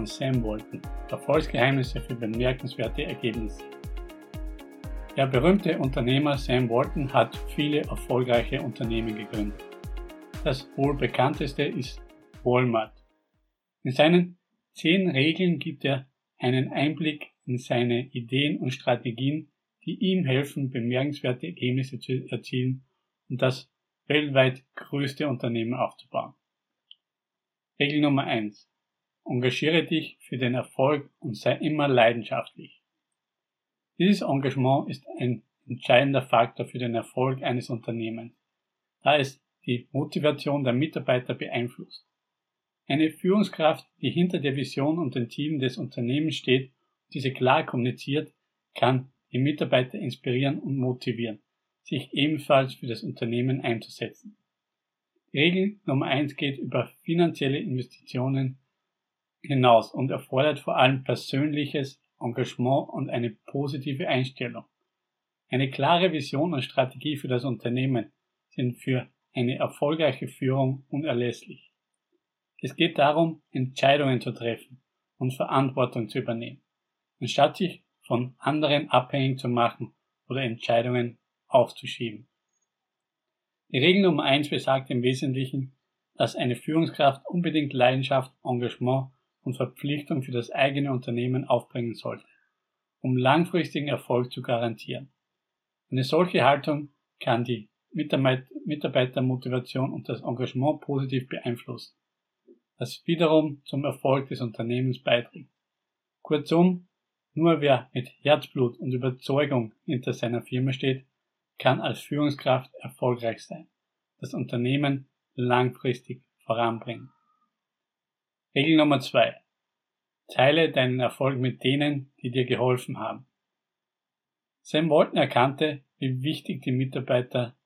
von Sam Walton. Erfolgsgeheimnisse für bemerkenswerte Ergebnisse. Der berühmte Unternehmer Sam Walton hat viele erfolgreiche Unternehmen gegründet. Das wohl bekannteste ist Walmart. In seinen zehn Regeln gibt er einen Einblick in seine Ideen und Strategien, die ihm helfen, bemerkenswerte Ergebnisse zu erzielen und das weltweit größte Unternehmen aufzubauen. Regel Nummer eins: Engagiere dich für den Erfolg und sei immer leidenschaftlich. Dieses Engagement ist ein entscheidender Faktor für den Erfolg eines Unternehmens, da es die Motivation der Mitarbeiter beeinflusst. Eine Führungskraft, die hinter der Vision und dem Team des Unternehmens steht und diese klar kommuniziert, kann die Mitarbeiter inspirieren und motivieren, sich ebenfalls für das Unternehmen einzusetzen. Regel Nummer eins geht über finanzielle Investitionen hinaus und erfordert vor allem persönliches Engagement und eine positive Einstellung. Eine klare Vision und Strategie für das Unternehmen sind für eine erfolgreiche Führung unerlässlich. Es geht darum, Entscheidungen zu treffen und Verantwortung zu übernehmen, anstatt sich von anderen abhängig zu machen oder Entscheidungen aufzuschieben. Die Regel Nummer eins besagt im Wesentlichen, dass eine Führungskraft unbedingt Leidenschaft, Engagement und Verpflichtung für das eigene Unternehmen aufbringen sollte, um langfristigen Erfolg zu garantieren. Eine solche Haltung kann die Mitarbeitermotivation und das Engagement positiv beeinflussen das wiederum zum Erfolg des Unternehmens beiträgt. Kurzum, nur wer mit Herzblut und Überzeugung hinter seiner Firma steht, kann als Führungskraft erfolgreich sein, das Unternehmen langfristig voranbringen. Regel Nummer zwei: Teile deinen Erfolg mit denen, die dir geholfen haben. Sam Walton erkannte, wie wichtig die Mitarbeiter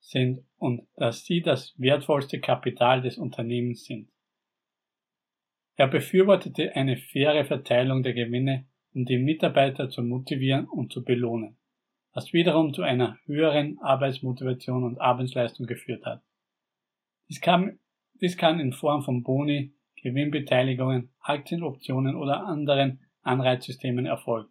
sind und dass sie das wertvollste Kapital des Unternehmens sind. Er befürwortete eine faire Verteilung der Gewinne, um die Mitarbeiter zu motivieren und zu belohnen, was wiederum zu einer höheren Arbeitsmotivation und Arbeitsleistung geführt hat. Dies kann, dies kann in Form von Boni, Gewinnbeteiligungen, Aktienoptionen oder anderen Anreizsystemen erfolgen.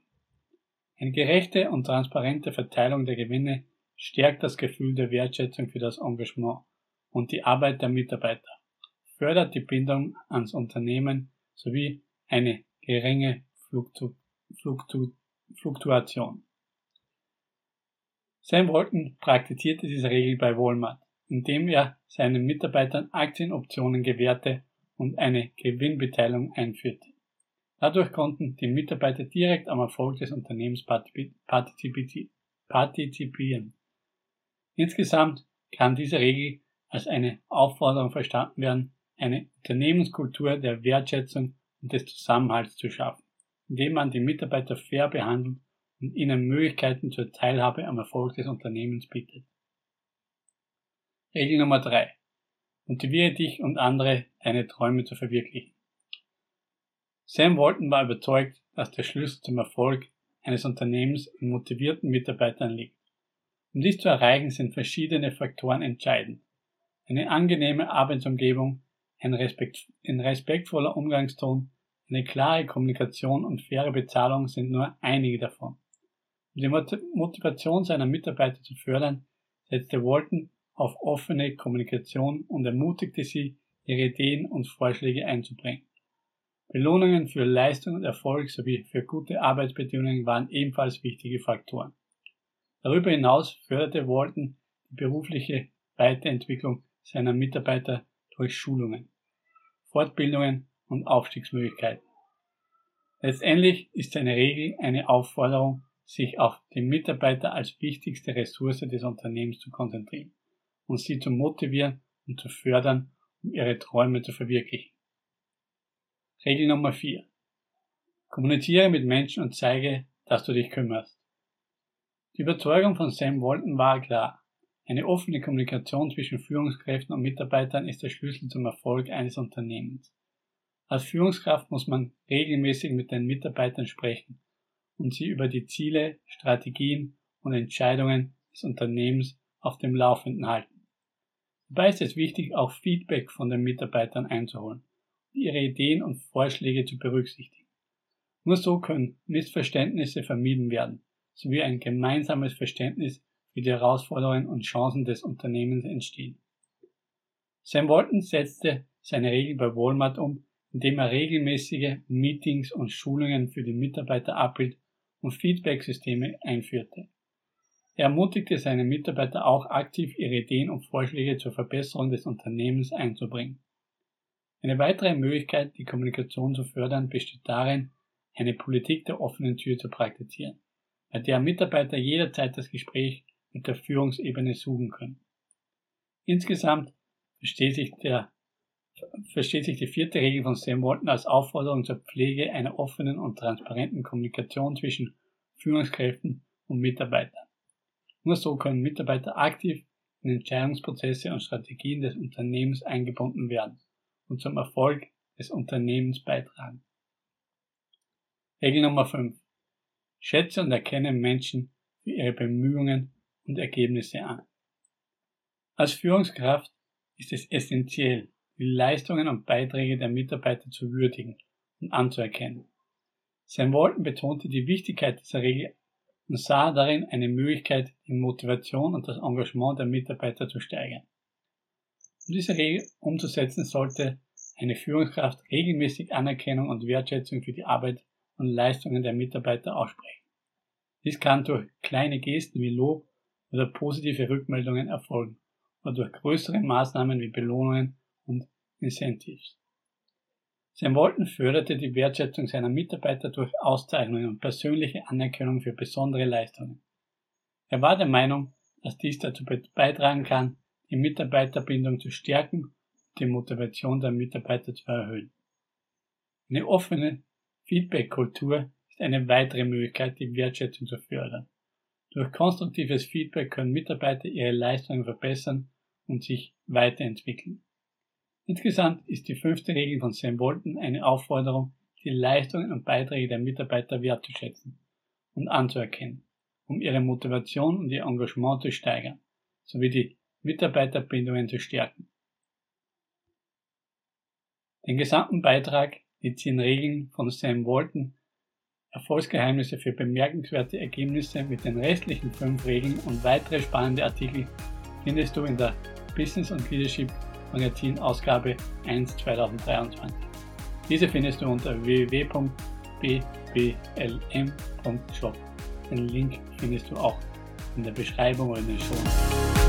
Eine gerechte und transparente Verteilung der Gewinne stärkt das Gefühl der Wertschätzung für das Engagement und die Arbeit der Mitarbeiter fördert die Bindung ans Unternehmen sowie eine geringe Fluktu Fluktu Fluktuation. Sam Walton praktizierte diese Regel bei Walmart, indem er seinen Mitarbeitern Aktienoptionen gewährte und eine Gewinnbeteiligung einführte. Dadurch konnten die Mitarbeiter direkt am Erfolg des Unternehmens partizipieren. Insgesamt kann diese Regel als eine Aufforderung verstanden werden, eine Unternehmenskultur der Wertschätzung und des Zusammenhalts zu schaffen, indem man die Mitarbeiter fair behandelt und ihnen Möglichkeiten zur Teilhabe am Erfolg des Unternehmens bietet. Regel Nummer drei: Motiviere dich und andere, deine Träume zu verwirklichen. Sam Walton war überzeugt, dass der Schlüssel zum Erfolg eines Unternehmens in motivierten Mitarbeitern liegt. Um dies zu erreichen, sind verschiedene Faktoren entscheidend. Eine angenehme Arbeitsumgebung, ein, Respekt, ein respektvoller Umgangston, eine klare Kommunikation und faire Bezahlung sind nur einige davon. Um die Motivation seiner Mitarbeiter zu fördern, setzte Walton auf offene Kommunikation und ermutigte sie, ihre Ideen und Vorschläge einzubringen. Belohnungen für Leistung und Erfolg sowie für gute Arbeitsbedingungen waren ebenfalls wichtige Faktoren. Darüber hinaus förderte Walton die berufliche Weiterentwicklung seiner Mitarbeiter durch Schulungen. Fortbildungen und Aufstiegsmöglichkeiten. Letztendlich ist seine Regel eine Aufforderung, sich auf die Mitarbeiter als wichtigste Ressource des Unternehmens zu konzentrieren und sie zu motivieren und zu fördern, um ihre Träume zu verwirklichen. Regel Nummer 4. Kommuniziere mit Menschen und zeige, dass du dich kümmerst. Die Überzeugung von Sam Walton war klar. Eine offene Kommunikation zwischen Führungskräften und Mitarbeitern ist der Schlüssel zum Erfolg eines Unternehmens. Als Führungskraft muss man regelmäßig mit den Mitarbeitern sprechen und sie über die Ziele, Strategien und Entscheidungen des Unternehmens auf dem Laufenden halten. Dabei ist es wichtig, auch Feedback von den Mitarbeitern einzuholen ihre Ideen und Vorschläge zu berücksichtigen. Nur so können Missverständnisse vermieden werden, sowie ein gemeinsames Verständnis für die Herausforderungen und Chancen des Unternehmens entstehen. Sam Walton setzte seine Regel bei Walmart um, indem er regelmäßige Meetings und Schulungen für die Mitarbeiter abhielt und Feedback-Systeme einführte. Er ermutigte seine Mitarbeiter auch aktiv ihre Ideen und Vorschläge zur Verbesserung des Unternehmens einzubringen. Eine weitere Möglichkeit, die Kommunikation zu fördern, besteht darin, eine Politik der offenen Tür zu praktizieren, bei der Mitarbeiter jederzeit das Gespräch mit der Führungsebene suchen können. Insgesamt versteht sich, der, versteht sich die vierte Regel von Sam Walton als Aufforderung zur Pflege einer offenen und transparenten Kommunikation zwischen Führungskräften und Mitarbeitern. Nur so können Mitarbeiter aktiv in Entscheidungsprozesse und Strategien des Unternehmens eingebunden werden und zum Erfolg des Unternehmens beitragen. Regel Nummer 5. Schätze und erkenne Menschen für ihre Bemühungen und Ergebnisse an. Als Führungskraft ist es essentiell, die Leistungen und Beiträge der Mitarbeiter zu würdigen und anzuerkennen. Sam Walton betonte die Wichtigkeit dieser Regel und sah darin eine Möglichkeit, die Motivation und das Engagement der Mitarbeiter zu steigern. Um diese Regel umzusetzen, sollte eine Führungskraft regelmäßig Anerkennung und Wertschätzung für die Arbeit und Leistungen der Mitarbeiter aussprechen. Dies kann durch kleine Gesten wie Lob oder positive Rückmeldungen erfolgen oder durch größere Maßnahmen wie Belohnungen und Incentives. Sam Walton förderte die Wertschätzung seiner Mitarbeiter durch Auszeichnungen und persönliche Anerkennung für besondere Leistungen. Er war der Meinung, dass dies dazu beitragen kann, die Mitarbeiterbindung zu stärken und die Motivation der Mitarbeiter zu erhöhen. Eine offene Feedback-Kultur ist eine weitere Möglichkeit, die Wertschätzung zu fördern. Durch konstruktives Feedback können Mitarbeiter ihre Leistungen verbessern und sich weiterentwickeln. Insgesamt ist die fünfte Regel von Sam Walton eine Aufforderung, die Leistungen und Beiträge der Mitarbeiter wertzuschätzen und anzuerkennen, um ihre Motivation und ihr Engagement zu steigern, sowie die Mitarbeiterbindungen zu stärken. Den gesamten Beitrag, die zehn Regeln von Sam Walton, Erfolgsgeheimnisse für bemerkenswerte Ergebnisse mit den restlichen fünf Regeln und weitere spannende Artikel findest du in der Business und Leadership Magazin Ausgabe 1 2023. Diese findest du unter www.bblm.shop. Den Link findest du auch in der Beschreibung oder in den Show.